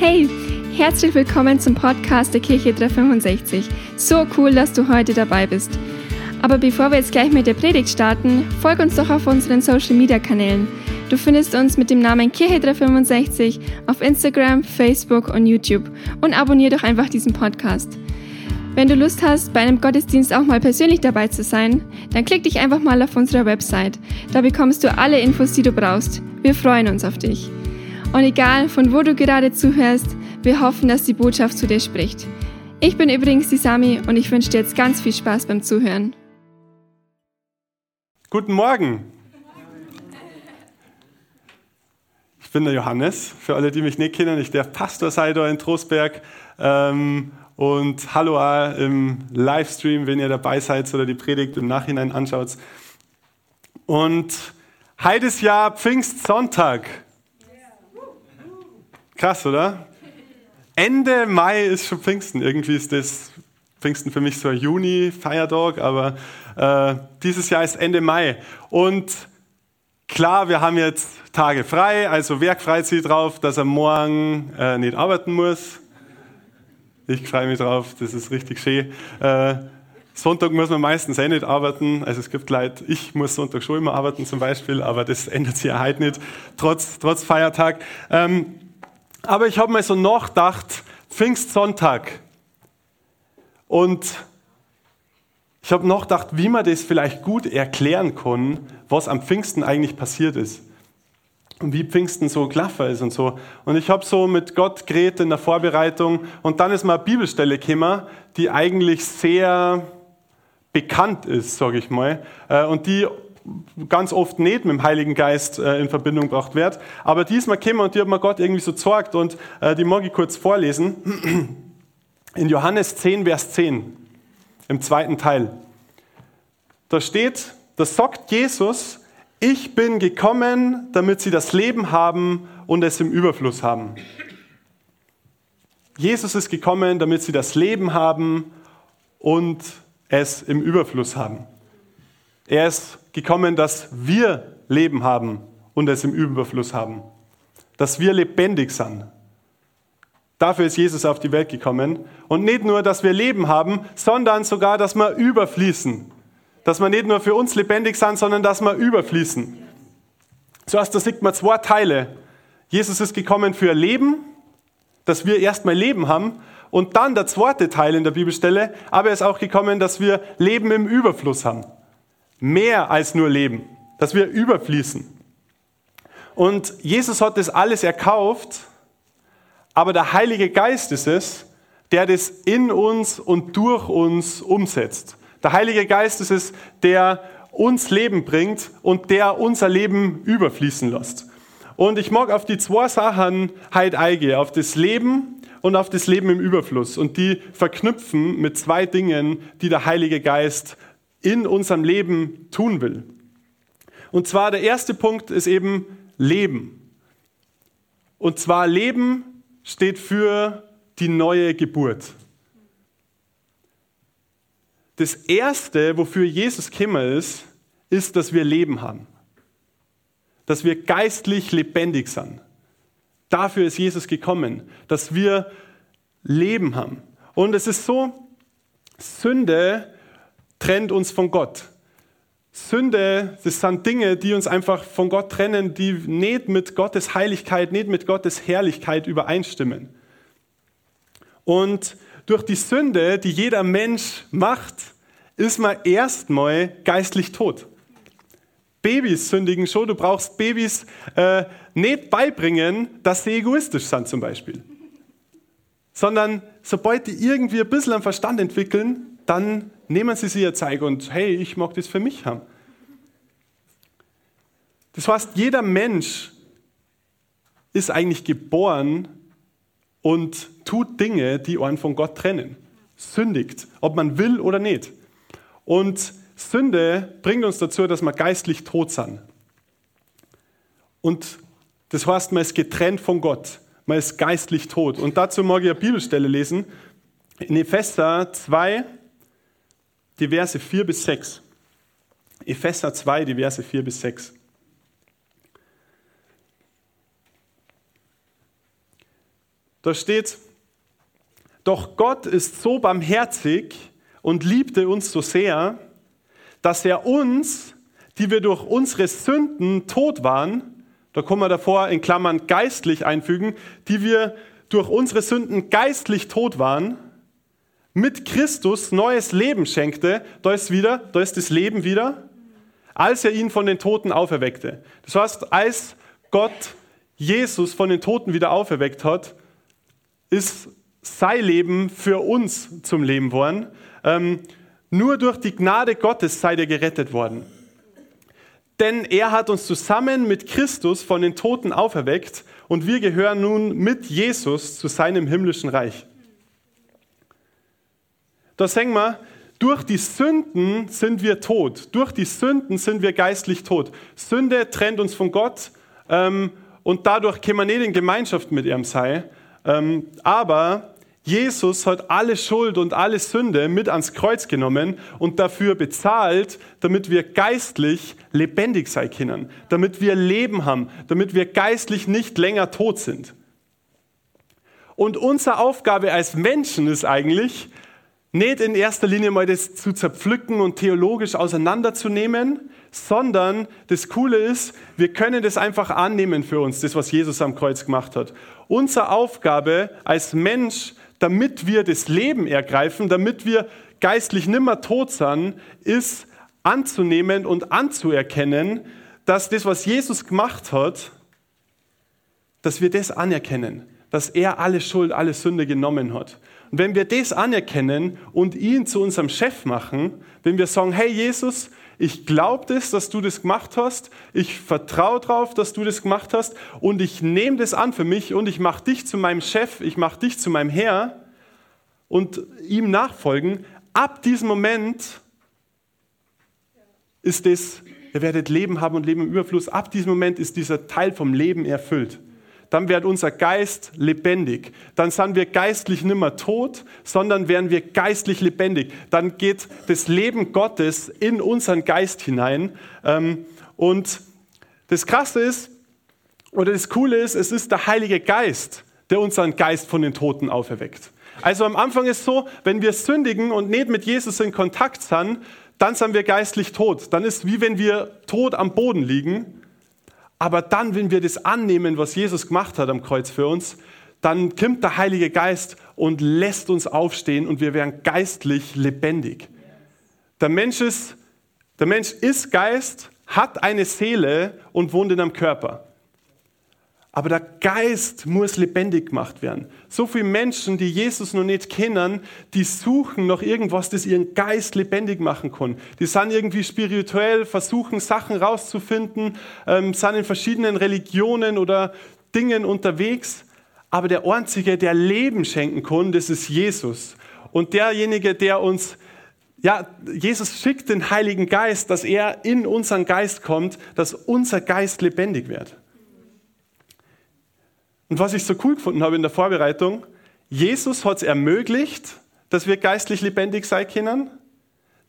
Hey, herzlich willkommen zum Podcast der Kirche 365. So cool, dass du heute dabei bist. Aber bevor wir jetzt gleich mit der Predigt starten, folg uns doch auf unseren Social Media Kanälen. Du findest uns mit dem Namen Kirche 365 auf Instagram, Facebook und YouTube und abonniere doch einfach diesen Podcast. Wenn du Lust hast, bei einem Gottesdienst auch mal persönlich dabei zu sein, dann klick dich einfach mal auf unserer Website. Da bekommst du alle Infos, die du brauchst. Wir freuen uns auf dich. Und egal, von wo du gerade zuhörst, wir hoffen, dass die Botschaft zu dir spricht. Ich bin übrigens die Sami und ich wünsche dir jetzt ganz viel Spaß beim Zuhören. Guten Morgen. Ich bin der Johannes, für alle, die mich nicht kennen. Ich darf Pastor sein da in Trostberg. Ähm, und hallo im Livestream, wenn ihr dabei seid oder die Predigt im Nachhinein anschaut. Und heute ist ja Pfingstsonntag. Krass, oder? Ende Mai ist schon Pfingsten. Irgendwie ist das Pfingsten für mich so ein Juni-Feiertag, aber äh, dieses Jahr ist Ende Mai. Und klar, wir haben jetzt Tage frei, also wer freut sich drauf, dass er morgen äh, nicht arbeiten muss? Ich freue mich drauf, das ist richtig schön. Äh, Sonntag muss man meistens eh nicht arbeiten. Also es gibt Leute, ich muss Sonntag schon immer arbeiten zum Beispiel, aber das ändert sich ja heute nicht, trotz, trotz Feiertag. Ähm, aber ich habe mir so nachgedacht, Pfingstsonntag. Und ich habe nachgedacht, wie man das vielleicht gut erklären kann, was am Pfingsten eigentlich passiert ist. Und wie Pfingsten so klaffer ist und so. Und ich habe so mit Gott geredet in der Vorbereitung und dann ist mal eine Bibelstelle gekommen, die eigentlich sehr bekannt ist, sage ich mal, äh, und die ganz oft nicht mit dem Heiligen Geist äh, in Verbindung gebracht wird. Aber diesmal käme und die hat mir Gott irgendwie so gezeigt und äh, die mag ich kurz vorlesen. In Johannes 10, Vers 10, im zweiten Teil. Da steht, da sagt Jesus, ich bin gekommen, damit sie das Leben haben und es im Überfluss haben. Jesus ist gekommen, damit sie das Leben haben und es im Überfluss haben. Er ist gekommen, dass wir Leben haben und es im Überfluss haben. Dass wir lebendig sind. Dafür ist Jesus auf die Welt gekommen. Und nicht nur, dass wir Leben haben, sondern sogar, dass wir überfließen. Dass wir nicht nur für uns lebendig sind, sondern dass wir überfließen. Zuerst, da sieht man zwei Teile. Jesus ist gekommen für Leben, dass wir erstmal Leben haben. Und dann der zweite Teil in der Bibelstelle, aber er ist auch gekommen, dass wir Leben im Überfluss haben mehr als nur leben, dass wir überfließen. Und Jesus hat das alles erkauft, aber der Heilige Geist ist es, der das in uns und durch uns umsetzt. Der Heilige Geist ist es, der uns Leben bringt und der unser Leben überfließen lässt. Und ich mag auf die zwei Sachen heute eingehen, auf das Leben und auf das Leben im Überfluss und die verknüpfen mit zwei Dingen, die der Heilige Geist in unserem Leben tun will. Und zwar der erste Punkt ist eben Leben. Und zwar Leben steht für die neue Geburt. Das erste, wofür Jesus gekommen ist, ist, dass wir Leben haben. Dass wir geistlich lebendig sind. Dafür ist Jesus gekommen, dass wir Leben haben. Und es ist so, Sünde trennt uns von Gott. Sünde, das sind Dinge, die uns einfach von Gott trennen, die nicht mit Gottes Heiligkeit, nicht mit Gottes Herrlichkeit übereinstimmen. Und durch die Sünde, die jeder Mensch macht, ist man erstmal geistlich tot. Babys sündigen schon, du brauchst Babys äh, nicht beibringen, dass sie egoistisch sind zum Beispiel. Sondern sobald die irgendwie ein bisschen am Verstand entwickeln, dann nehmen Sie sich ihr Zeug und hey, ich mag das für mich haben. Das heißt, jeder Mensch ist eigentlich geboren und tut Dinge, die einen von Gott trennen. Sündigt, ob man will oder nicht. Und Sünde bringt uns dazu, dass wir geistlich tot sind. Und das heißt, man ist getrennt von Gott. Man ist geistlich tot. Und dazu mag ich eine Bibelstelle lesen. In Epheser 2, die Verse 4 bis 6. Epheser 2, die Verse 4 bis 6. Da steht, doch Gott ist so barmherzig und liebte uns so sehr, dass er uns, die wir durch unsere Sünden tot waren, da kommen wir davor in Klammern geistlich einfügen, die wir durch unsere Sünden geistlich tot waren, mit Christus neues Leben schenkte, da ist wieder, da ist das Leben wieder, als er ihn von den Toten auferweckte. Das heißt, als Gott Jesus von den Toten wieder auferweckt hat, ist sein Leben für uns zum Leben worden. Ähm, nur durch die Gnade Gottes seid ihr gerettet worden. Denn er hat uns zusammen mit Christus von den Toten auferweckt und wir gehören nun mit Jesus zu seinem himmlischen Reich. Da sagen wir, durch die Sünden sind wir tot. Durch die Sünden sind wir geistlich tot. Sünde trennt uns von Gott ähm, und dadurch können wir nicht in Gemeinschaft mit ihm sein. Ähm, aber Jesus hat alle Schuld und alle Sünde mit ans Kreuz genommen und dafür bezahlt, damit wir geistlich lebendig sein können, damit wir Leben haben, damit wir geistlich nicht länger tot sind. Und unsere Aufgabe als Menschen ist eigentlich, nicht in erster Linie mal das zu zerpflücken und theologisch auseinanderzunehmen, sondern das Coole ist, wir können das einfach annehmen für uns, das, was Jesus am Kreuz gemacht hat. Unsere Aufgabe als Mensch, damit wir das Leben ergreifen, damit wir geistlich nimmer tot sind, ist anzunehmen und anzuerkennen, dass das, was Jesus gemacht hat, dass wir das anerkennen, dass er alle Schuld, alle Sünde genommen hat. Und wenn wir das anerkennen und ihn zu unserem Chef machen, wenn wir sagen, hey Jesus, ich glaube das, dass du das gemacht hast, ich vertraue darauf, dass du das gemacht hast und ich nehme das an für mich und ich mache dich zu meinem Chef, ich mache dich zu meinem Herr und ihm nachfolgen, ab diesem Moment ist es, ihr werdet Leben haben und Leben im Überfluss, ab diesem Moment ist dieser Teil vom Leben erfüllt dann wird unser Geist lebendig. Dann sind wir geistlich nimmer tot, sondern werden wir geistlich lebendig. Dann geht das Leben Gottes in unseren Geist hinein. Ähm, und das Krasse ist, oder das Coole ist, es ist der Heilige Geist, der unseren Geist von den Toten auferweckt. Also am Anfang ist so, wenn wir sündigen und nicht mit Jesus in Kontakt sind, dann sind wir geistlich tot. Dann ist wie wenn wir tot am Boden liegen. Aber dann, wenn wir das annehmen, was Jesus gemacht hat am Kreuz für uns, dann kommt der Heilige Geist und lässt uns aufstehen und wir werden geistlich lebendig. Der Mensch ist, der Mensch ist Geist, hat eine Seele und wohnt in einem Körper. Aber der Geist muss lebendig gemacht werden. So viele Menschen, die Jesus noch nicht kennen, die suchen noch irgendwas, das ihren Geist lebendig machen kann. Die sind irgendwie spirituell, versuchen Sachen rauszufinden, ähm, sind in verschiedenen Religionen oder Dingen unterwegs. Aber der Einzige, der Leben schenken kann, das ist Jesus. Und derjenige, der uns, ja, Jesus schickt den Heiligen Geist, dass er in unseren Geist kommt, dass unser Geist lebendig wird. Und was ich so cool gefunden habe in der Vorbereitung, Jesus hat es ermöglicht, dass wir geistlich lebendig sein können.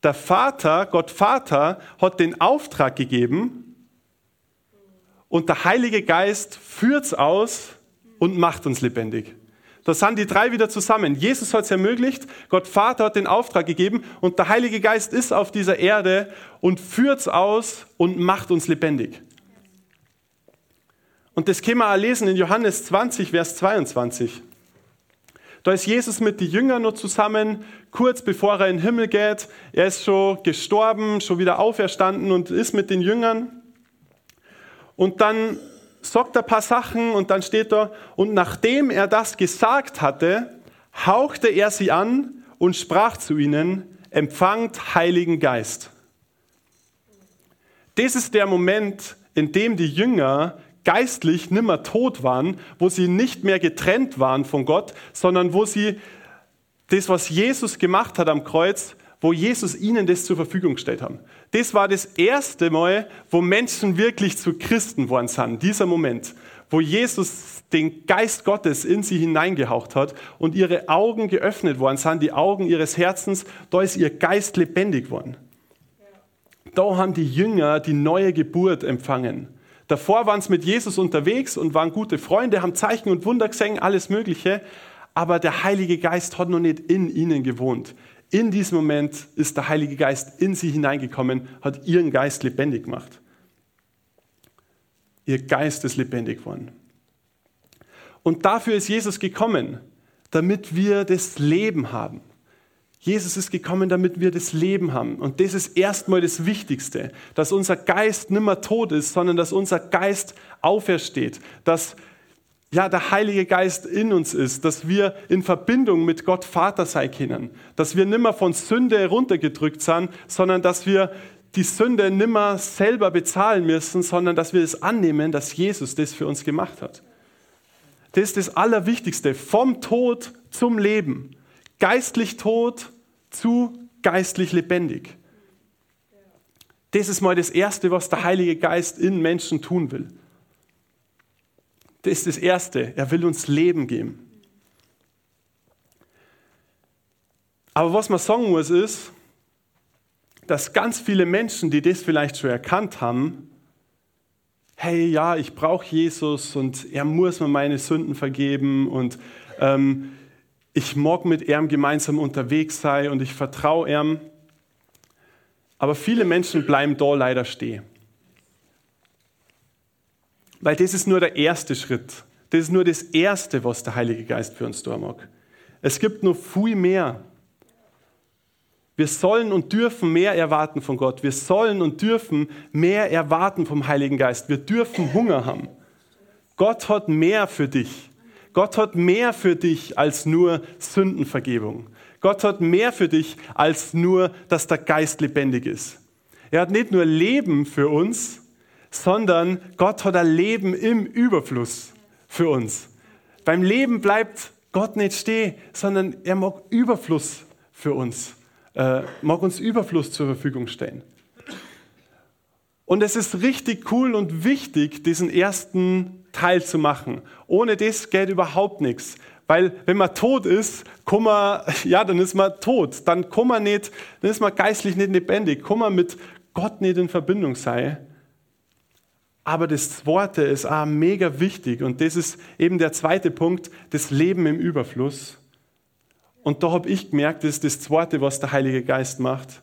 Der Vater, Gott Vater, hat den Auftrag gegeben und der Heilige Geist führt es aus und macht uns lebendig. Da sind die drei wieder zusammen. Jesus hat es ermöglicht, Gott Vater hat den Auftrag gegeben und der Heilige Geist ist auf dieser Erde und führt es aus und macht uns lebendig. Und das können wir auch lesen in Johannes 20, Vers 22. Da ist Jesus mit den Jüngern noch zusammen, kurz bevor er in den Himmel geht. Er ist schon gestorben, schon wieder auferstanden und ist mit den Jüngern. Und dann sagt er ein paar Sachen und dann steht da, und nachdem er das gesagt hatte, hauchte er sie an und sprach zu ihnen, empfangt Heiligen Geist. Das ist der Moment, in dem die Jünger geistlich nimmer tot waren, wo sie nicht mehr getrennt waren von Gott, sondern wo sie das, was Jesus gemacht hat am Kreuz, wo Jesus ihnen das zur Verfügung gestellt haben. Das war das erste Mal, wo Menschen wirklich zu Christen worden sind, dieser Moment, wo Jesus den Geist Gottes in sie hineingehaucht hat und ihre Augen geöffnet worden sind, die Augen ihres Herzens, da ist ihr Geist lebendig worden. Da haben die Jünger die neue Geburt empfangen. Davor waren sie mit Jesus unterwegs und waren gute Freunde, haben Zeichen und Wunder gesehen, alles Mögliche. Aber der Heilige Geist hat noch nicht in ihnen gewohnt. In diesem Moment ist der Heilige Geist in sie hineingekommen, hat ihren Geist lebendig gemacht. Ihr Geist ist lebendig geworden. Und dafür ist Jesus gekommen, damit wir das Leben haben. Jesus ist gekommen, damit wir das Leben haben. Und das ist erstmal das Wichtigste, dass unser Geist nimmer tot ist, sondern dass unser Geist aufersteht, dass ja, der Heilige Geist in uns ist, dass wir in Verbindung mit Gott Vater sein können, dass wir nimmer von Sünde runtergedrückt sind, sondern dass wir die Sünde nimmer selber bezahlen müssen, sondern dass wir es annehmen, dass Jesus das für uns gemacht hat. Das ist das Allerwichtigste. Vom Tod zum Leben. Geistlich tot zu geistlich lebendig. Das ist mal das Erste, was der Heilige Geist in Menschen tun will. Das ist das Erste. Er will uns Leben geben. Aber was man sagen muss, ist, dass ganz viele Menschen, die das vielleicht schon erkannt haben, hey, ja, ich brauche Jesus und er muss mir meine Sünden vergeben und ähm, ich mag mit ihm gemeinsam unterwegs sein und ich vertraue ihm. Aber viele Menschen bleiben da leider stehen. Weil das ist nur der erste Schritt. Das ist nur das Erste, was der Heilige Geist für uns tun mag. Es gibt noch viel mehr. Wir sollen und dürfen mehr erwarten von Gott. Wir sollen und dürfen mehr erwarten vom Heiligen Geist. Wir dürfen Hunger haben. Gott hat mehr für dich. Gott hat mehr für dich als nur Sündenvergebung. Gott hat mehr für dich als nur, dass der Geist lebendig ist. Er hat nicht nur Leben für uns, sondern Gott hat ein Leben im Überfluss für uns. Beim Leben bleibt Gott nicht stehen, sondern er mag Überfluss für uns äh, mag uns Überfluss zur Verfügung stellen. Und es ist richtig cool und wichtig, diesen ersten Teil zu machen. Ohne das geht überhaupt nichts. Weil wenn man tot ist, kann man, ja, dann ist man tot. Dann kann man nicht, dann ist man geistlich nicht lebendig. Kann man mit Gott nicht in Verbindung sein. Aber das zweite ist auch mega wichtig. Und das ist eben der zweite Punkt, das Leben im Überfluss. Und da habe ich gemerkt, das ist das Zweite, was der Heilige Geist macht,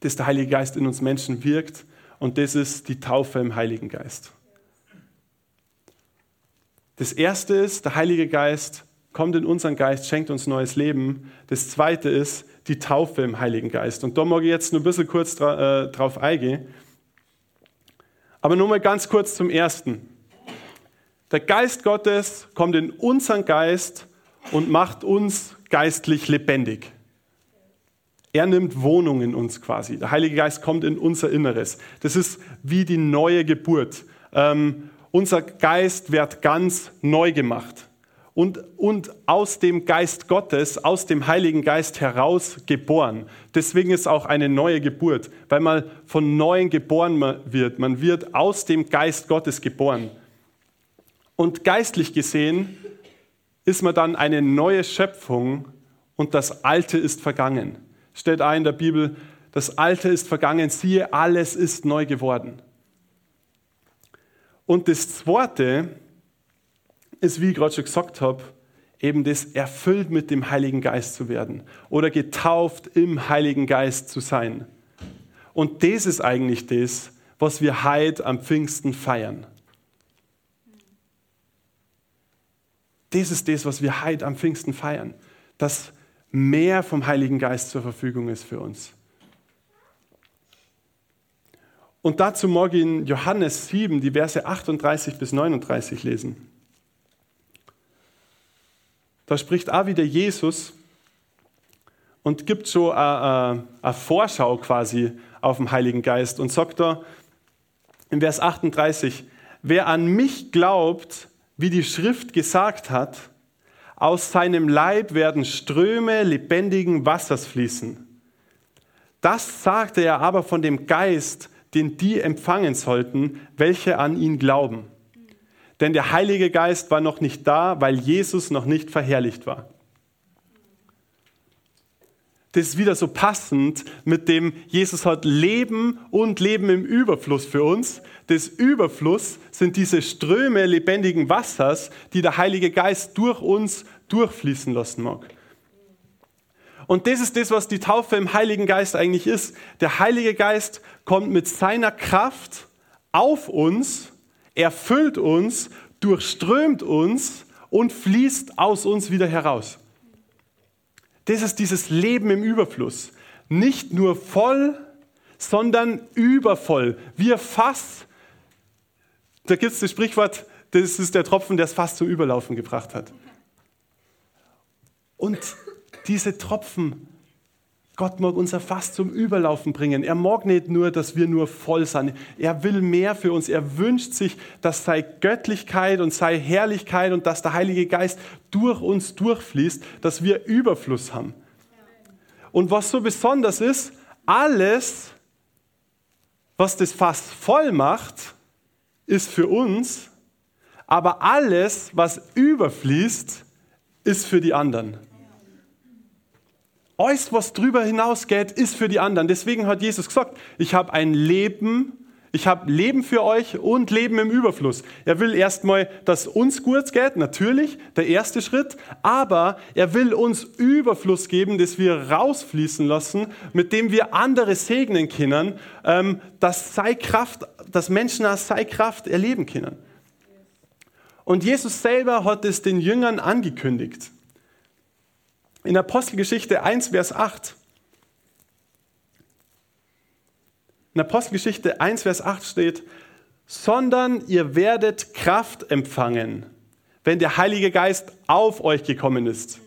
dass der Heilige Geist in uns Menschen wirkt. Und das ist die Taufe im Heiligen Geist. Das Erste ist, der Heilige Geist kommt in unseren Geist, schenkt uns neues Leben. Das Zweite ist die Taufe im Heiligen Geist. Und da mag ich jetzt nur ein bisschen kurz dra äh, drauf eingehen. Aber nur mal ganz kurz zum Ersten. Der Geist Gottes kommt in unseren Geist und macht uns geistlich lebendig. Er nimmt Wohnung in uns quasi. Der Heilige Geist kommt in unser Inneres. Das ist wie die neue Geburt. Ähm, unser Geist wird ganz neu gemacht. Und, und aus dem Geist Gottes, aus dem Heiligen Geist heraus geboren. Deswegen ist auch eine neue Geburt, weil man von Neuem geboren wird. Man wird aus dem Geist Gottes geboren. Und geistlich gesehen ist man dann eine neue Schöpfung und das Alte ist vergangen. Steht ein in der Bibel, das Alte ist vergangen, siehe, alles ist neu geworden. Und das Zweite ist, wie ich gerade schon gesagt habe, eben das erfüllt mit dem Heiligen Geist zu werden oder getauft im Heiligen Geist zu sein. Und das ist eigentlich das, was wir heute am Pfingsten feiern. Das ist das, was wir heute am Pfingsten feiern, dass mehr vom Heiligen Geist zur Verfügung ist für uns. Und dazu ich in Johannes 7, die Verse 38 bis 39 lesen. Da spricht auch wieder Jesus und gibt so eine, eine Vorschau quasi auf den Heiligen Geist und sagt da in Vers 38, wer an mich glaubt, wie die Schrift gesagt hat, aus seinem Leib werden Ströme lebendigen Wassers fließen. Das sagte er aber von dem Geist, den die empfangen sollten, welche an ihn glauben. Denn der Heilige Geist war noch nicht da, weil Jesus noch nicht verherrlicht war. das ist wieder so passend mit dem Jesus hat Leben und Leben im Überfluss für uns. Das Überfluss sind diese Ströme lebendigen Wassers, die der Heilige Geist durch uns durchfließen lassen mag. Und das ist das, was die Taufe im Heiligen Geist eigentlich ist. Der Heilige Geist kommt mit seiner Kraft auf uns, erfüllt uns, durchströmt uns und fließt aus uns wieder heraus. Das ist dieses Leben im Überfluss. Nicht nur voll, sondern übervoll. Wir Fass, da gibt es das Sprichwort, das ist der Tropfen, der es fast zum Überlaufen gebracht hat. Und diese Tropfen, Gott mag unser Fass zum Überlaufen bringen. Er mag nicht nur, dass wir nur voll sind. Er will mehr für uns. Er wünscht sich, dass sei Göttlichkeit und sei Herrlichkeit und dass der Heilige Geist durch uns durchfließt, dass wir Überfluss haben. Und was so besonders ist, alles, was das Fass voll macht, ist für uns, aber alles, was überfließt, ist für die anderen. Alles, was drüber hinausgeht, ist für die anderen. Deswegen hat Jesus gesagt, ich habe ein Leben, ich habe Leben für euch und Leben im Überfluss. Er will erstmal, dass uns gut geht, natürlich, der erste Schritt, aber er will uns Überfluss geben, das wir rausfließen lassen, mit dem wir andere segnen können, ähm, dass sei Kraft, dass Menschen aus sei Kraft erleben können. Und Jesus selber hat es den Jüngern angekündigt. In Apostelgeschichte 1, Vers 8. In Apostelgeschichte 1, Vers 8 steht, sondern ihr werdet Kraft empfangen, wenn der Heilige Geist auf euch gekommen ist.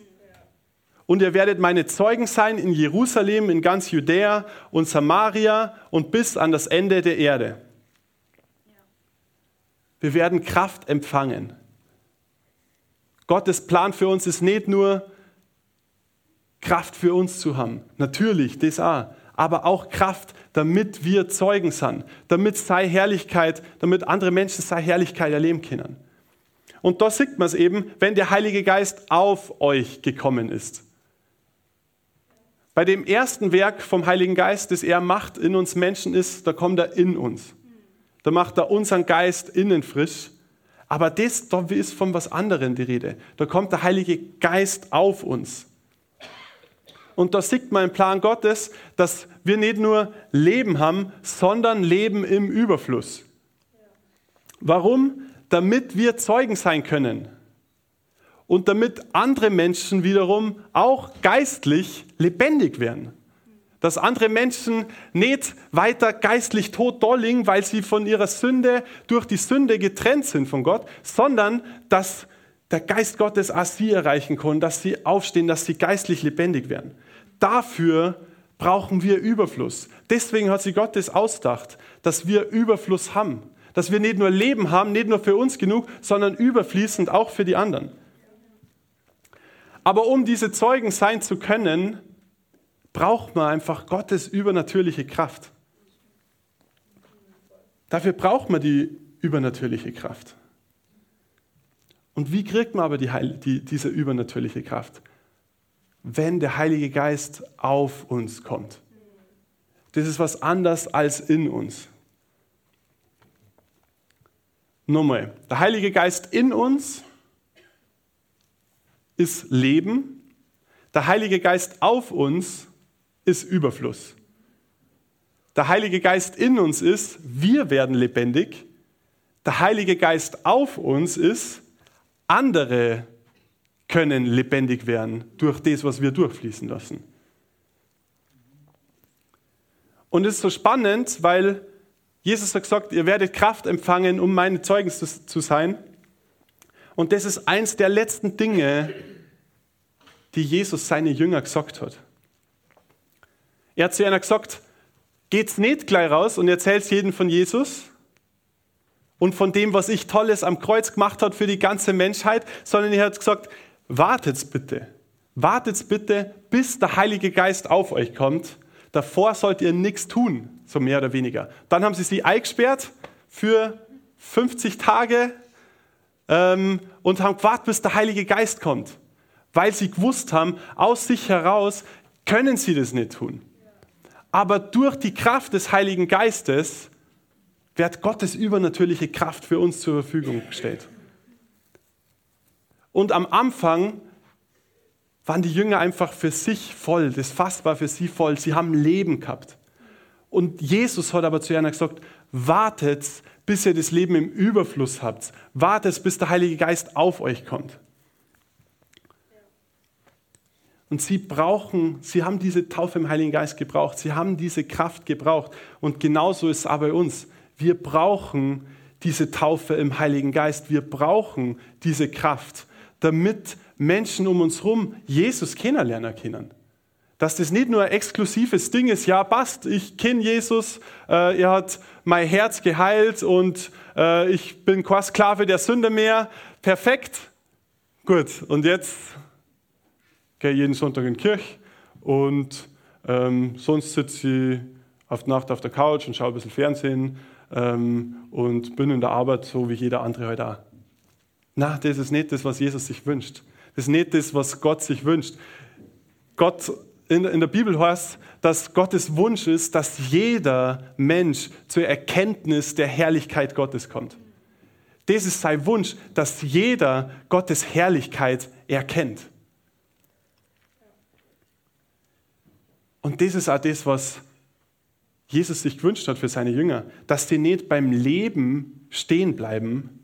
Und ihr werdet meine Zeugen sein in Jerusalem, in ganz Judäa und Samaria und bis an das Ende der Erde. Wir werden Kraft empfangen. Gottes Plan für uns ist nicht nur, Kraft für uns zu haben. Natürlich, das auch. Aber auch Kraft, damit wir Zeugen sind, damit sei Herrlichkeit, damit andere Menschen sei Herrlichkeit erleben können. Und da sieht man es eben, wenn der Heilige Geist auf euch gekommen ist. Bei dem ersten Werk vom Heiligen Geist, das er macht in uns Menschen ist, da kommt er in uns. Da macht er unseren Geist innen frisch. Aber das, da ist von was anderem die Rede. Da kommt der Heilige Geist auf uns. Und da sieht man im Plan Gottes, dass wir nicht nur Leben haben, sondern Leben im Überfluss. Warum? Damit wir Zeugen sein können. Und damit andere Menschen wiederum auch geistlich lebendig werden. Dass andere Menschen nicht weiter geistlich tot dolling, weil sie von ihrer Sünde durch die Sünde getrennt sind von Gott, sondern dass der Geist Gottes auch sie erreichen kann, dass sie aufstehen, dass sie geistlich lebendig werden. Dafür brauchen wir Überfluss. Deswegen hat sich Gott das ausgedacht, dass wir Überfluss haben. Dass wir nicht nur Leben haben, nicht nur für uns genug, sondern überfließend auch für die anderen. Aber um diese Zeugen sein zu können, braucht man einfach Gottes übernatürliche Kraft. Dafür braucht man die übernatürliche Kraft. Und wie kriegt man aber die, die, diese übernatürliche Kraft? Wenn der Heilige Geist auf uns kommt. Das ist was anderes als in uns. Nochmal, der Heilige Geist in uns ist Leben, der Heilige Geist auf uns ist Überfluss. Der Heilige Geist in uns ist, wir werden lebendig. Der Heilige Geist auf uns ist, andere können lebendig werden durch das, was wir durchfließen lassen. Und es ist so spannend, weil Jesus hat gesagt, ihr werdet Kraft empfangen, um meine Zeugen zu sein. Und das ist eins der letzten Dinge, die Jesus seine Jünger gesagt hat. Er hat zu einer gesagt, geht's nicht gleich raus und erzählt jedem von Jesus, und von dem, was ich Tolles am Kreuz gemacht habe für die ganze Menschheit, sondern er hat gesagt, wartet bitte, wartet bitte, bis der Heilige Geist auf euch kommt. Davor sollt ihr nichts tun, so mehr oder weniger. Dann haben sie sie eingesperrt für 50 Tage ähm, und haben gewartet, bis der Heilige Geist kommt, weil sie gewusst haben, aus sich heraus können sie das nicht tun. Aber durch die Kraft des Heiligen Geistes wird Gottes übernatürliche Kraft für uns zur Verfügung gestellt. Und am Anfang waren die Jünger einfach für sich voll. Das Fass war für sie voll. Sie haben Leben gehabt. Und Jesus hat aber zu ihnen gesagt, wartet, bis ihr das Leben im Überfluss habt. Wartet, bis der Heilige Geist auf euch kommt. Und sie brauchen, sie haben diese Taufe im Heiligen Geist gebraucht. Sie haben diese Kraft gebraucht. Und genauso ist es auch bei uns. Wir brauchen diese Taufe im Heiligen Geist. Wir brauchen diese Kraft, damit Menschen um uns herum Jesus kennenlernen können. Dass das nicht nur ein exklusives Ding ist, ja, passt, ich kenne Jesus, äh, er hat mein Herz geheilt und äh, ich bin kein Sklave der Sünde mehr. Perfekt. Gut, und jetzt gehe ich jeden Sonntag in die Kirche und ähm, sonst sitze ich auf Nacht auf der Couch und schaue ein bisschen Fernsehen ähm, und bin in der Arbeit so wie jeder andere heute auch. Na, das ist nicht das, was Jesus sich wünscht. Das ist nicht das, was Gott sich wünscht. Gott in, der Bibel heißt, dass Gottes Wunsch ist, dass jeder Mensch zur Erkenntnis der Herrlichkeit Gottes kommt. Das ist sein Wunsch, dass jeder Gottes Herrlichkeit erkennt. Und das ist auch das, was Jesus sich gewünscht hat für seine Jünger, dass die nicht beim Leben stehen bleiben,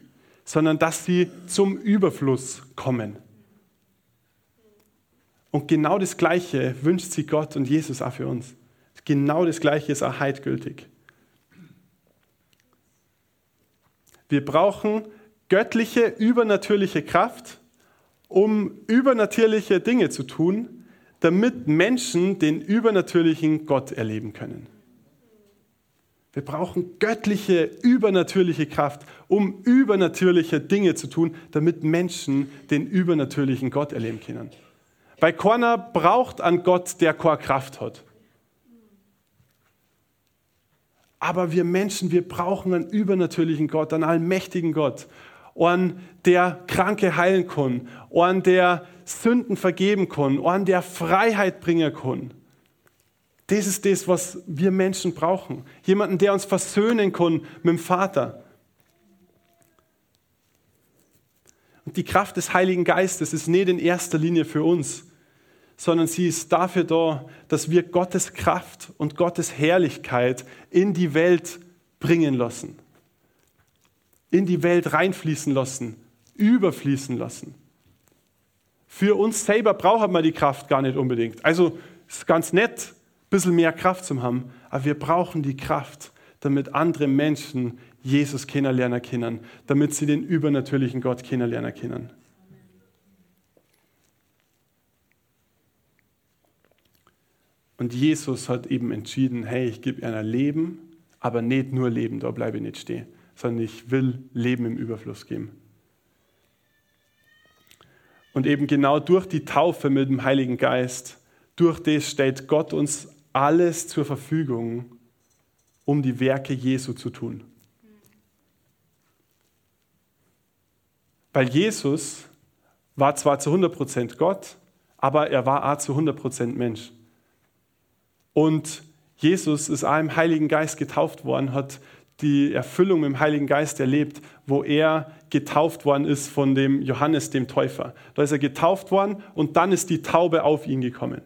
sondern dass sie zum Überfluss kommen. Und genau das Gleiche wünscht sich Gott und Jesus auch für uns. Genau das Gleiche ist auch heidgültig. Wir brauchen göttliche, übernatürliche Kraft, um übernatürliche Dinge zu tun, damit Menschen den übernatürlichen Gott erleben können. Wir brauchen göttliche, übernatürliche Kraft, um übernatürliche Dinge zu tun, damit Menschen den übernatürlichen Gott erleben können. Weil keiner braucht an Gott, der keine Kraft hat. Aber wir Menschen, wir brauchen einen übernatürlichen Gott, einen allmächtigen Gott, einen, der Kranke heilen kann, einen, der Sünden vergeben kann, einen, der Freiheit bringen kann. Das ist das, was wir Menschen brauchen. Jemanden, der uns versöhnen kann mit dem Vater. Und die Kraft des Heiligen Geistes ist nicht in erster Linie für uns, sondern sie ist dafür da, dass wir Gottes Kraft und Gottes Herrlichkeit in die Welt bringen lassen. In die Welt reinfließen lassen, überfließen lassen. Für uns selber brauchen wir die Kraft gar nicht unbedingt. Also ist ganz nett, bisschen mehr Kraft zu haben, aber wir brauchen die Kraft, damit andere Menschen Jesus kennenlernen können, damit sie den übernatürlichen Gott kennenlernen können. Und Jesus hat eben entschieden, hey, ich gebe einer Leben, aber nicht nur Leben, da bleibe ich nicht stehen, sondern ich will Leben im Überfluss geben. Und eben genau durch die Taufe mit dem Heiligen Geist, durch das stellt Gott uns alles zur Verfügung, um die Werke Jesu zu tun. Weil Jesus war zwar zu 100% Gott, aber er war auch zu 100% Mensch. Und Jesus ist auch im Heiligen Geist getauft worden, hat die Erfüllung im Heiligen Geist erlebt, wo er getauft worden ist von dem Johannes, dem Täufer. Da ist er getauft worden und dann ist die Taube auf ihn gekommen.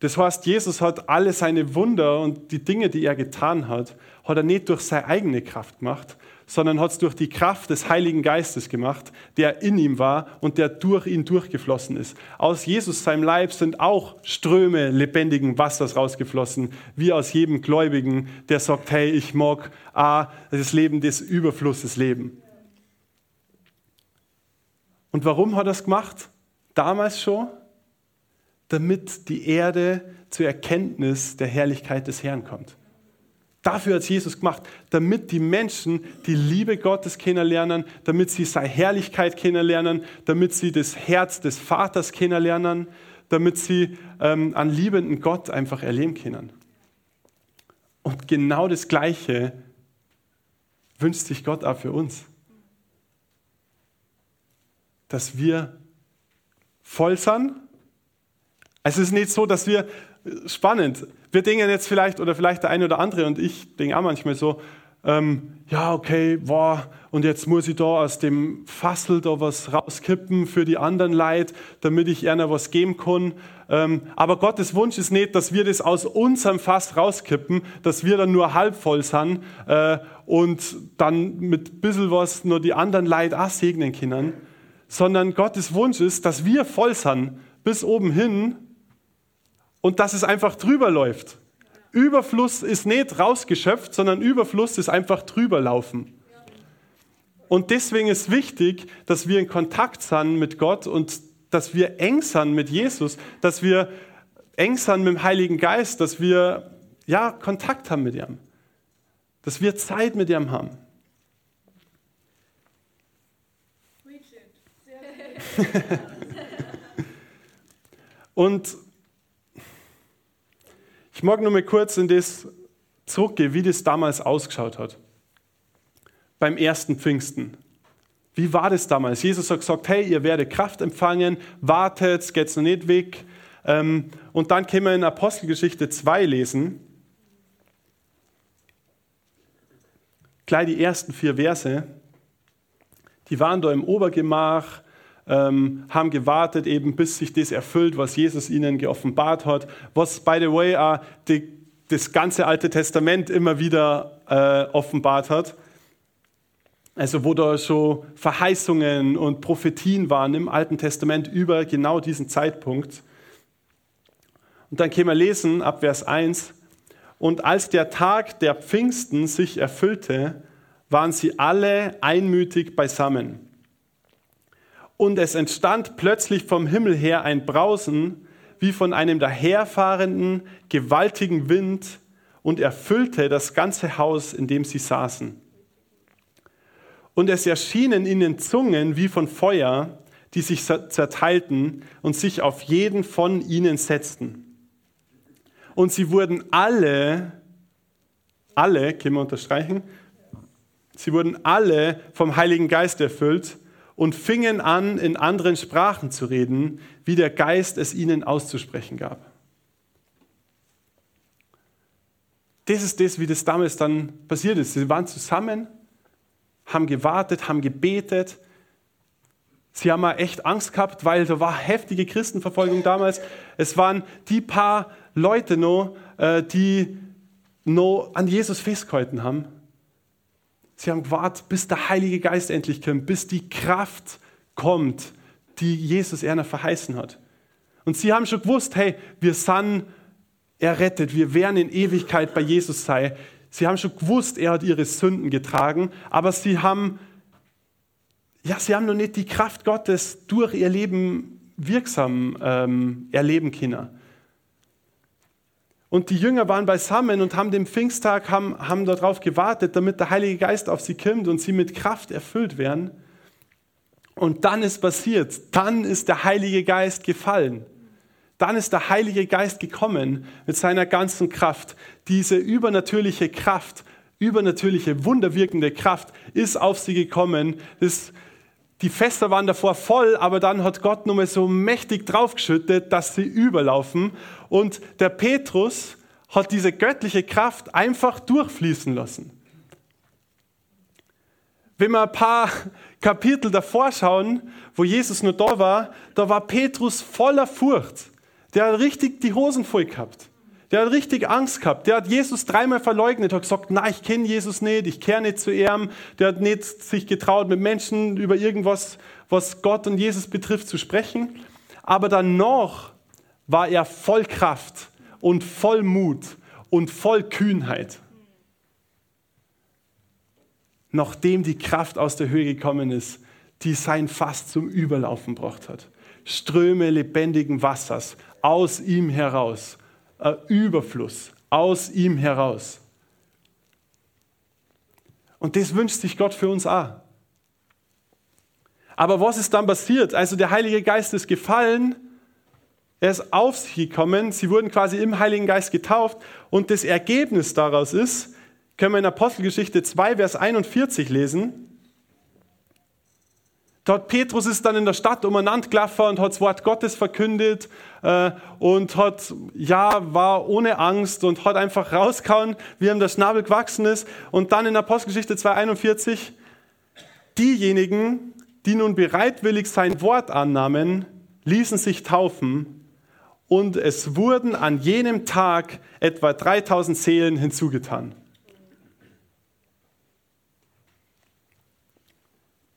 Das heißt, Jesus hat alle seine Wunder und die Dinge, die er getan hat, hat er nicht durch seine eigene Kraft gemacht, sondern hat es durch die Kraft des Heiligen Geistes gemacht, der in ihm war und der durch ihn durchgeflossen ist. Aus Jesus, seinem Leib, sind auch Ströme lebendigen Wassers rausgeflossen, wie aus jedem Gläubigen, der sagt, hey, ich mag A, das Leben des Überflusses leben. Und warum hat er das gemacht? Damals schon, damit die Erde zur Erkenntnis der Herrlichkeit des Herrn kommt. Dafür hat Jesus gemacht, damit die Menschen die Liebe Gottes kennenlernen, damit sie seine Herrlichkeit kennenlernen, damit sie das Herz des Vaters kennenlernen, damit sie ähm, einen liebenden Gott einfach erleben können. Und genau das Gleiche wünscht sich Gott auch für uns. Dass wir voll sind es ist nicht so, dass wir spannend. Wir denken jetzt vielleicht, oder vielleicht der eine oder andere und ich denke auch manchmal so, ähm, ja, okay, boah, und jetzt muss ich da aus dem Fassel da was rauskippen für die anderen Leid, damit ich ihnen was geben kann. Ähm, aber Gottes Wunsch ist nicht, dass wir das aus unserem Fass rauskippen, dass wir dann nur halb voll sind äh, und dann mit ein bisschen was nur die anderen Leid auch segnen können, sondern Gottes Wunsch ist, dass wir voll sind bis oben hin und dass es einfach drüber läuft. Überfluss ist nicht rausgeschöpft, sondern Überfluss ist einfach drüber laufen. Und deswegen ist wichtig, dass wir in Kontakt sind mit Gott und dass wir eng sind mit Jesus, dass wir eng sind mit dem Heiligen Geist, dass wir ja Kontakt haben mit ihm, dass wir Zeit mit ihm haben. und ich mag nur mal kurz in das zurückgehen, wie das damals ausgeschaut hat. Beim ersten Pfingsten. Wie war das damals? Jesus hat gesagt, hey, ihr werdet Kraft empfangen, wartet, geht's noch nicht weg. Ähm, und dann können wir in Apostelgeschichte 2 lesen. Gleich die ersten vier Verse. Die waren da im Obergemach, ähm, haben gewartet, eben bis sich das erfüllt, was Jesus ihnen geoffenbart hat, was, by the way, auch die, das ganze Alte Testament immer wieder äh, offenbart hat. Also wo da schon Verheißungen und Prophetien waren im Alten Testament über genau diesen Zeitpunkt. Und dann können wir lesen ab Vers 1. Und als der Tag der Pfingsten sich erfüllte, waren sie alle einmütig beisammen. Und es entstand plötzlich vom Himmel her ein Brausen, wie von einem daherfahrenden, gewaltigen Wind, und erfüllte das ganze Haus, in dem sie saßen. Und es erschienen ihnen Zungen wie von Feuer, die sich zerteilten und sich auf jeden von ihnen setzten. Und sie wurden alle, alle, können wir unterstreichen, sie wurden alle vom Heiligen Geist erfüllt und fingen an, in anderen Sprachen zu reden, wie der Geist es ihnen auszusprechen gab. Das ist das, wie das damals dann passiert ist. Sie waren zusammen, haben gewartet, haben gebetet. Sie haben mal echt Angst gehabt, weil da war heftige Christenverfolgung damals. Es waren die paar Leute noch, äh, die noch an Jesus festgehalten haben. Sie haben gewartet, bis der Heilige Geist endlich kommt, bis die Kraft kommt, die Jesus Erna verheißen hat. Und sie haben schon gewusst, hey, wir sind errettet, wir werden in Ewigkeit bei Jesus sein. Sie haben schon gewusst, er hat ihre Sünden getragen, aber sie haben, ja, sie haben noch nicht die Kraft Gottes durch ihr Leben wirksam ähm, erleben können. Und die Jünger waren beisammen und haben den Pfingsttag, haben, haben darauf gewartet, damit der Heilige Geist auf sie kommt und sie mit Kraft erfüllt werden. Und dann ist passiert, dann ist der Heilige Geist gefallen. Dann ist der Heilige Geist gekommen mit seiner ganzen Kraft. Diese übernatürliche Kraft, übernatürliche, wunderwirkende Kraft ist auf sie gekommen. Das, die Fässer waren davor voll, aber dann hat Gott nochmal so mächtig draufgeschüttet, dass sie überlaufen. Und der Petrus hat diese göttliche Kraft einfach durchfließen lassen. Wenn wir ein paar Kapitel davor schauen, wo Jesus nur da war, da war Petrus voller Furcht. Der hat richtig die Hosen voll gehabt. Der hat richtig Angst gehabt. Der hat Jesus dreimal verleugnet, hat gesagt, nein, ich kenne Jesus nicht, ich kehre nicht zu ihm. Der hat nicht sich getraut, mit Menschen über irgendwas, was Gott und Jesus betrifft, zu sprechen. Aber danach war er voll Kraft und voll Mut und voll Kühnheit. Nachdem die Kraft aus der Höhe gekommen ist, die sein Fass zum Überlaufen gebracht hat. Ströme lebendigen Wassers aus ihm heraus Überfluss aus ihm heraus. Und das wünscht sich Gott für uns auch. Aber was ist dann passiert? Also der Heilige Geist ist gefallen, er ist auf sie gekommen, sie wurden quasi im Heiligen Geist getauft und das Ergebnis daraus ist, können wir in Apostelgeschichte 2, Vers 41 lesen, Dort Petrus ist dann in der Stadt umeinander gelaufen und hat das Wort Gottes verkündet äh, und hat, ja, war ohne Angst und hat einfach rausgehauen, wie ihm der Schnabel gewachsen ist. Und dann in Apostelgeschichte 2,41, diejenigen, die nun bereitwillig sein Wort annahmen, ließen sich taufen und es wurden an jenem Tag etwa 3000 Seelen hinzugetan.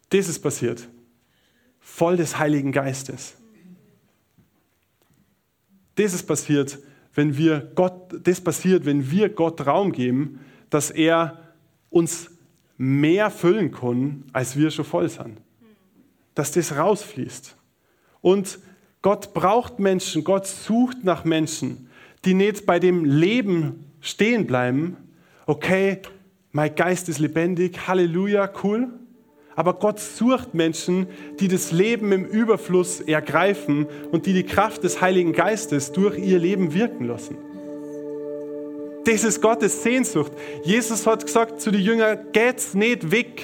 Das ist passiert voll des Heiligen Geistes. Das ist passiert, wenn wir Gott, das passiert, wenn wir Gott Raum geben, dass er uns mehr füllen kann, als wir schon voll sind. Dass das rausfließt. Und Gott braucht Menschen, Gott sucht nach Menschen, die nicht bei dem Leben stehen bleiben. Okay, mein Geist ist lebendig, Halleluja, cool. Aber Gott sucht Menschen, die das Leben im Überfluss ergreifen und die die Kraft des Heiligen Geistes durch ihr Leben wirken lassen. Das ist Gottes Sehnsucht. Jesus hat gesagt zu den Jüngern, geht's nicht weg,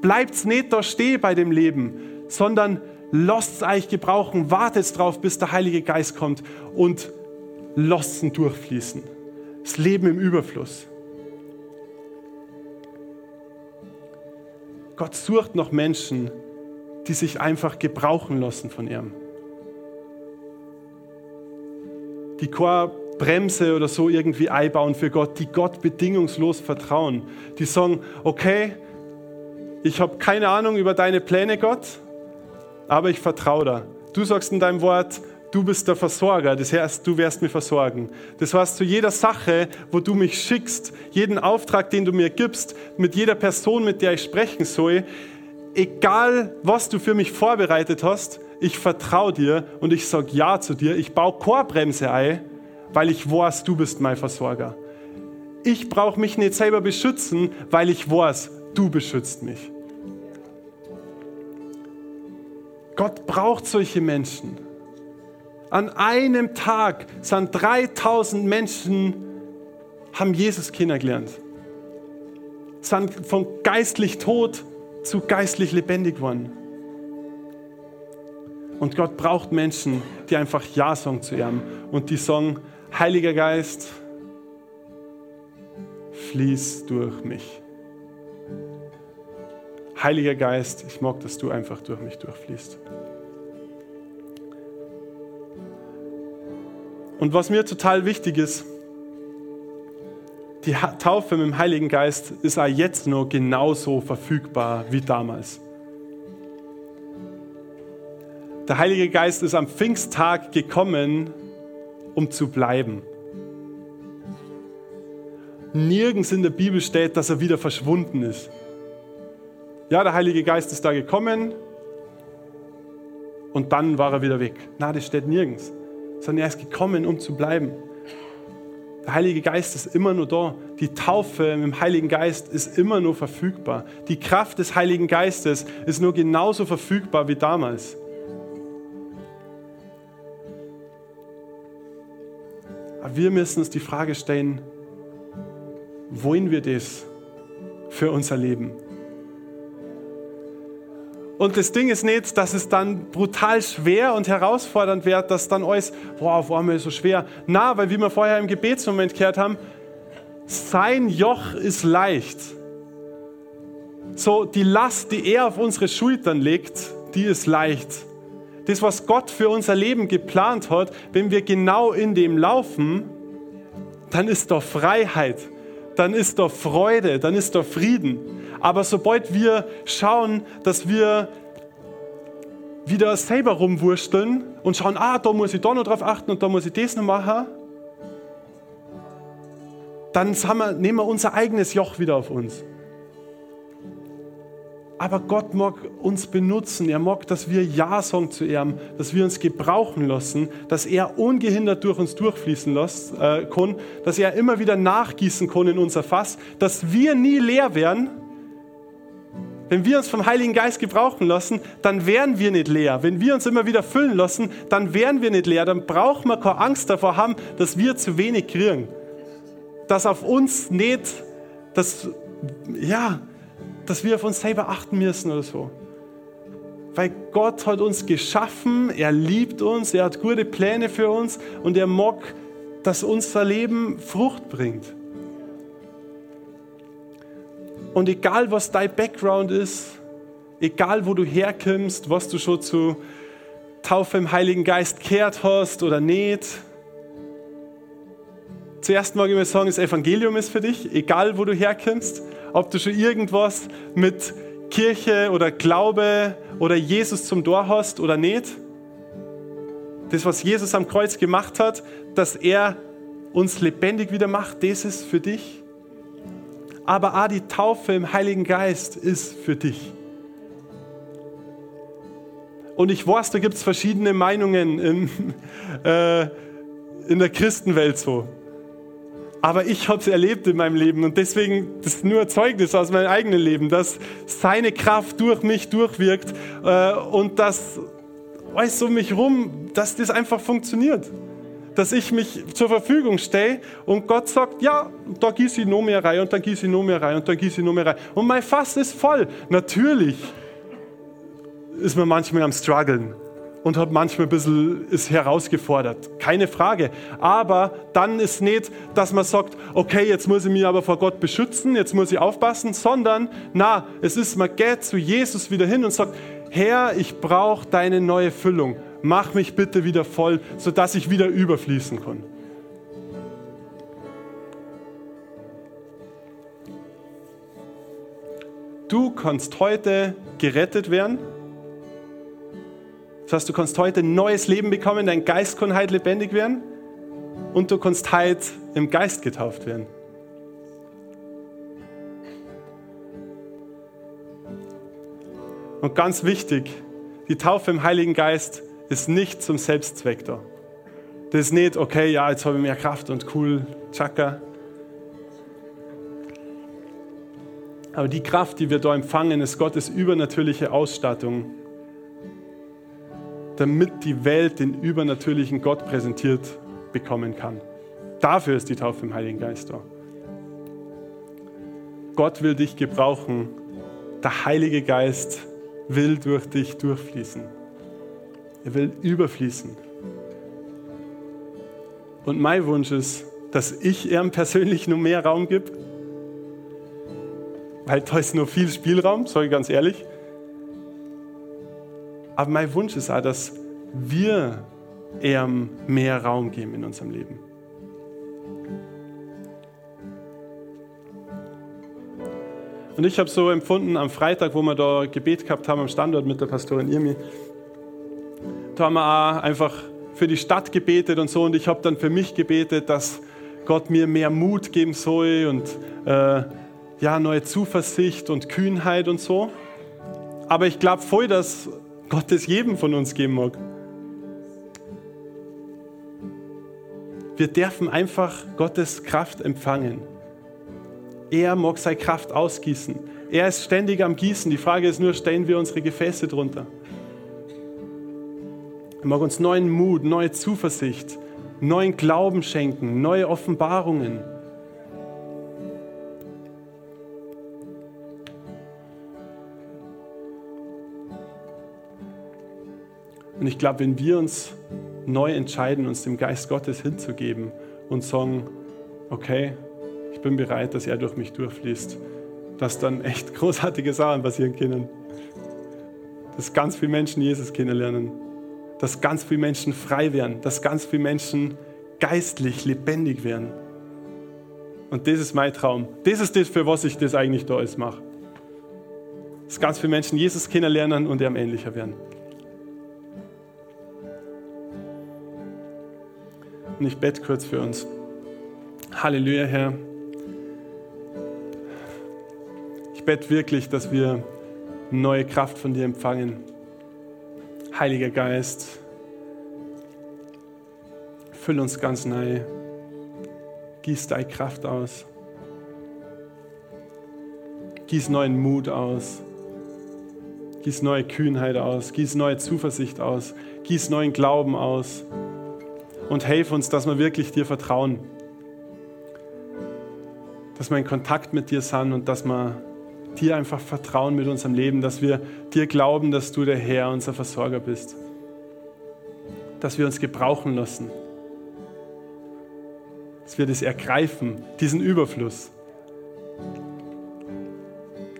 bleibt's nicht da stehen bei dem Leben, sondern lasst euch gebrauchen, wartet drauf, bis der Heilige Geist kommt und lasst ihn durchfließen. Das Leben im Überfluss. Gott sucht noch Menschen, die sich einfach gebrauchen lassen von ihm. Die keine Bremse oder so irgendwie einbauen für Gott, die Gott bedingungslos vertrauen. Die sagen, okay, ich habe keine Ahnung über deine Pläne, Gott, aber ich vertraue da. Du sagst in deinem Wort, du bist der Versorger, das heißt, du wirst mich versorgen. Das heißt, zu jeder Sache, wo du mich schickst, jeden Auftrag, den du mir gibst, mit jeder Person, mit der ich sprechen soll, egal was du für mich vorbereitet hast, ich vertraue dir und ich sage Ja zu dir. Ich baue Chorbremse ein, weil ich weiß, du bist mein Versorger. Ich brauche mich nicht selber beschützen, weil ich weiß, du beschützt mich. Gott braucht solche Menschen. An einem Tag sind 3000 Menschen, haben Jesus kennengelernt. Sind von geistlich tot zu geistlich lebendig worden. Und Gott braucht Menschen, die einfach Ja sagen zu ihm und die sagen, Heiliger Geist, fließ durch mich. Heiliger Geist, ich mag, dass du einfach durch mich durchfließt. Und was mir total wichtig ist, die Taufe mit dem Heiligen Geist ist auch jetzt noch genauso verfügbar wie damals. Der Heilige Geist ist am Pfingsttag gekommen, um zu bleiben. Nirgends in der Bibel steht, dass er wieder verschwunden ist. Ja, der Heilige Geist ist da gekommen und dann war er wieder weg. Na, das steht nirgends sondern er ist gekommen, um zu bleiben. Der Heilige Geist ist immer nur da. Die Taufe mit dem Heiligen Geist ist immer nur verfügbar. Die Kraft des Heiligen Geistes ist nur genauso verfügbar wie damals. Aber wir müssen uns die Frage stellen, wollen wir das für unser Leben? Und das Ding ist nicht, dass es dann brutal schwer und herausfordernd wird, dass dann alles, boah, auf einmal so schwer. Na, weil wie wir vorher im Gebetsmoment gehört haben, sein Joch ist leicht. So, die Last, die er auf unsere Schultern legt, die ist leicht. Das, was Gott für unser Leben geplant hat, wenn wir genau in dem laufen, dann ist da Freiheit, dann ist da Freude, dann ist da Frieden. Aber sobald wir schauen, dass wir wieder selber rumwursteln und schauen, ah, da muss ich da noch drauf achten und da muss ich das noch machen, dann wir, nehmen wir unser eigenes Joch wieder auf uns. Aber Gott mag uns benutzen. Er mag, dass wir Ja sagen zu ihm, dass wir uns gebrauchen lassen, dass er ungehindert durch uns durchfließen lassen, äh, kann, dass er immer wieder nachgießen kann in unser Fass, dass wir nie leer werden, wenn wir uns vom Heiligen Geist gebrauchen lassen, dann wären wir nicht leer. Wenn wir uns immer wieder füllen lassen, dann wären wir nicht leer. Dann brauchen wir keine Angst davor haben, dass wir zu wenig kriegen. Dass auf uns nicht, dass, ja, dass wir auf uns selber achten müssen oder so. Weil Gott hat uns geschaffen, er liebt uns, er hat gute Pläne für uns und er mag, dass unser Leben Frucht bringt. Und egal was dein Background ist, egal wo du herkommst, was du schon zu Taufe im Heiligen Geist kehrt hast oder nicht, zuerst mag ich mal sagen, das Evangelium ist für dich, egal wo du herkommst, ob du schon irgendwas mit Kirche oder Glaube oder Jesus zum Tor hast oder nicht. Das, was Jesus am Kreuz gemacht hat, dass er uns lebendig wieder macht, das ist für dich. Aber auch die Taufe im Heiligen Geist ist für dich. Und ich weiß, da gibt es verschiedene Meinungen in, äh, in der Christenwelt so. Aber ich habe es erlebt in meinem Leben und deswegen, das ist nur Zeugnis aus meinem eigenen Leben, dass seine Kraft durch mich durchwirkt äh, und dass alles um mich rum, dass das einfach funktioniert. Dass ich mich zur Verfügung stehe und Gott sagt, ja, da gieße ich noch mehr rein und dann gieße ich noch mehr rein und dann gieße ich noch mehr rein. Und mein Fass ist voll. Natürlich ist man manchmal am struggeln und hat manchmal ein bisschen ist herausgefordert. Keine Frage. Aber dann ist nicht, dass man sagt, okay, jetzt muss ich mich aber vor Gott beschützen, jetzt muss ich aufpassen, sondern na, es ist, man geht zu Jesus wieder hin und sagt, Herr, ich brauche deine neue Füllung. Mach mich bitte wieder voll, sodass ich wieder überfließen kann. Du kannst heute gerettet werden das heißt, du kannst heute ein neues Leben bekommen, dein Geist kann heute lebendig werden und du kannst heute im Geist getauft werden. Und ganz wichtig, die Taufe im Heiligen Geist ist nicht zum Selbstzweck da. Das ist nicht, okay, ja, jetzt habe ich mehr Kraft und cool, tschakka. Aber die Kraft, die wir da empfangen, ist Gottes übernatürliche Ausstattung damit die Welt den übernatürlichen Gott präsentiert bekommen kann. Dafür ist die Taufe im Heiligen Geist da. Gott will dich gebrauchen. Der Heilige Geist will durch dich durchfließen. Er will überfließen. Und mein Wunsch ist, dass ich ihm persönlich nur mehr Raum gebe, weil da ist nur viel Spielraum, sage ich ganz ehrlich. Aber mein Wunsch ist auch, dass wir eher mehr Raum geben in unserem Leben. Und ich habe so empfunden am Freitag, wo wir da Gebet gehabt haben am Standort mit der Pastorin Irmi, haben wir auch einfach für die Stadt gebetet und so. Und ich habe dann für mich gebetet, dass Gott mir mehr Mut geben soll und äh, ja, neue Zuversicht und Kühnheit und so. Aber ich glaube voll, dass Gott es jedem von uns geben mag. Wir dürfen einfach Gottes Kraft empfangen. Er mag seine Kraft ausgießen. Er ist ständig am Gießen. Die Frage ist nur, stellen wir unsere Gefäße drunter? Er mag uns neuen Mut, neue Zuversicht, neuen Glauben schenken, neue Offenbarungen. Und ich glaube, wenn wir uns neu entscheiden, uns dem Geist Gottes hinzugeben und sagen, okay, ich bin bereit, dass er durch mich durchfließt, dass dann echt großartige Sachen passieren können. Dass ganz viele Menschen Jesus kennenlernen, dass ganz viele Menschen frei werden, dass ganz viele Menschen geistlich lebendig werden. Und das ist mein Traum. Das ist das, für was ich das eigentlich da alles mache. Dass ganz viele Menschen Jesus kennenlernen und ihm ähnlicher werden. Und ich bete kurz für uns. Halleluja, Herr. Ich bete wirklich, dass wir neue Kraft von dir empfangen. Heiliger Geist, füll uns ganz neu. Gieß deine Kraft aus. Gieß neuen Mut aus. Gieß neue Kühnheit aus. Gieß neue Zuversicht aus. Gieß neuen Glauben aus und helf uns, dass wir wirklich dir vertrauen. Dass wir in Kontakt mit dir sind und dass wir dir einfach vertrauen mit unserem Leben, dass wir dir glauben, dass du der Herr, unser Versorger bist. Dass wir uns gebrauchen lassen. Dass wir das ergreifen, diesen Überfluss.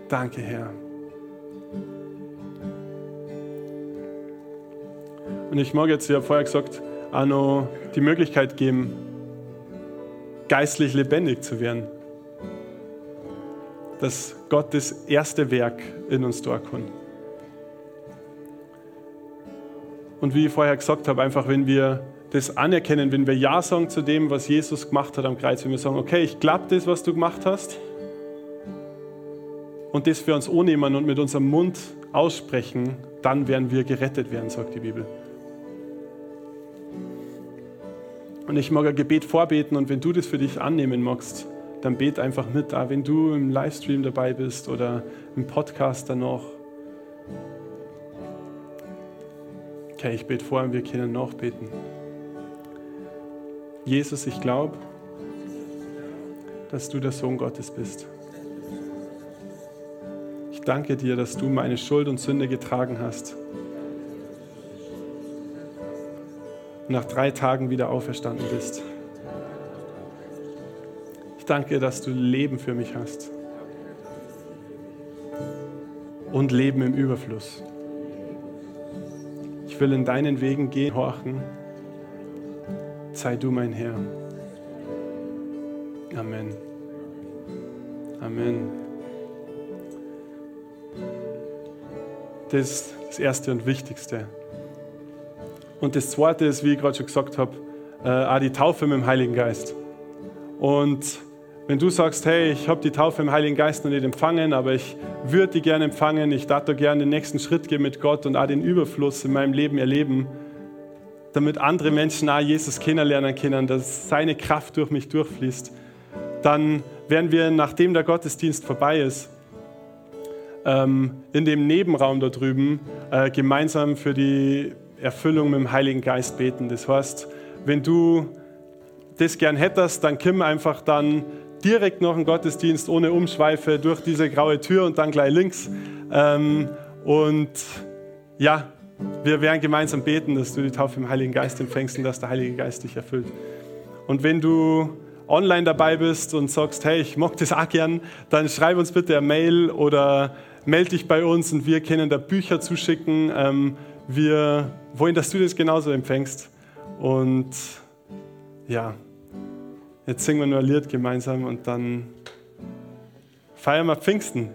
Danke, Herr. Und ich mag jetzt, ich habe vorher gesagt, auch noch die Möglichkeit geben, geistlich lebendig zu werden. Dass Gott das erste Werk in uns kann. Und wie ich vorher gesagt habe, einfach wenn wir das anerkennen, wenn wir Ja sagen zu dem, was Jesus gemacht hat am Kreuz, wenn wir sagen, okay, ich glaube das, was du gemacht hast, und das für uns annehmen und mit unserem Mund aussprechen, dann werden wir gerettet werden, sagt die Bibel. Und ich mag ein Gebet vorbeten und wenn du das für dich annehmen magst, dann bet einfach mit, auch wenn du im Livestream dabei bist oder im Podcast danach. Okay, ich bete vor und wir können nachbeten. Jesus, ich glaube, dass du der Sohn Gottes bist. Ich danke dir, dass du meine Schuld und Sünde getragen hast nach drei Tagen wieder auferstanden bist. Ich danke, dass du Leben für mich hast. Und Leben im Überfluss. Ich will in deinen Wegen gehen, horchen. Sei du mein Herr. Amen. Amen. Das ist das Erste und Wichtigste. Und das Zweite ist, wie ich gerade schon gesagt habe, äh, die Taufe mit dem Heiligen Geist. Und wenn du sagst, hey, ich habe die Taufe im Heiligen Geist noch nicht empfangen, aber ich würde die gerne empfangen, ich darf da gerne den nächsten Schritt gehen mit Gott und auch den Überfluss in meinem Leben erleben, damit andere Menschen auch Jesus kennenlernen können, dass seine Kraft durch mich durchfließt, dann werden wir, nachdem der Gottesdienst vorbei ist, ähm, in dem Nebenraum da drüben äh, gemeinsam für die Erfüllung mit dem Heiligen Geist beten. Das heißt, wenn du das gern hättest, dann komm einfach dann direkt noch einen Gottesdienst ohne Umschweife durch diese graue Tür und dann gleich links. Ähm, und ja, wir werden gemeinsam beten, dass du die Taufe im Heiligen Geist empfängst und dass der Heilige Geist dich erfüllt. Und wenn du online dabei bist und sagst, hey, ich mag das auch gern, dann schreib uns bitte eine Mail oder melde dich bei uns und wir können da Bücher zuschicken. Ähm, wir wollen, dass du das genauso empfängst. Und ja, jetzt singen wir nur ein Lied gemeinsam und dann feiern wir Pfingsten.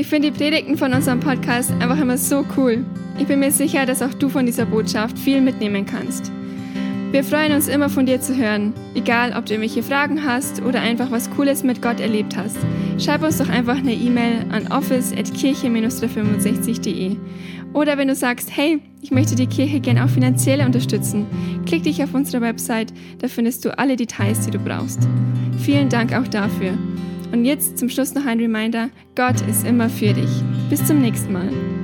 Ich finde die Predigten von unserem Podcast einfach immer so cool. Ich bin mir sicher, dass auch du von dieser Botschaft viel mitnehmen kannst. Wir freuen uns immer von dir zu hören, egal ob du irgendwelche Fragen hast oder einfach was Cooles mit Gott erlebt hast. Schreib uns doch einfach eine E-Mail an office.kirche-365.de. Oder wenn du sagst, hey, ich möchte die Kirche gerne auch finanziell unterstützen, klick dich auf unsere Website, da findest du alle Details, die du brauchst. Vielen Dank auch dafür. Und jetzt zum Schluss noch ein Reminder, Gott ist immer für dich. Bis zum nächsten Mal.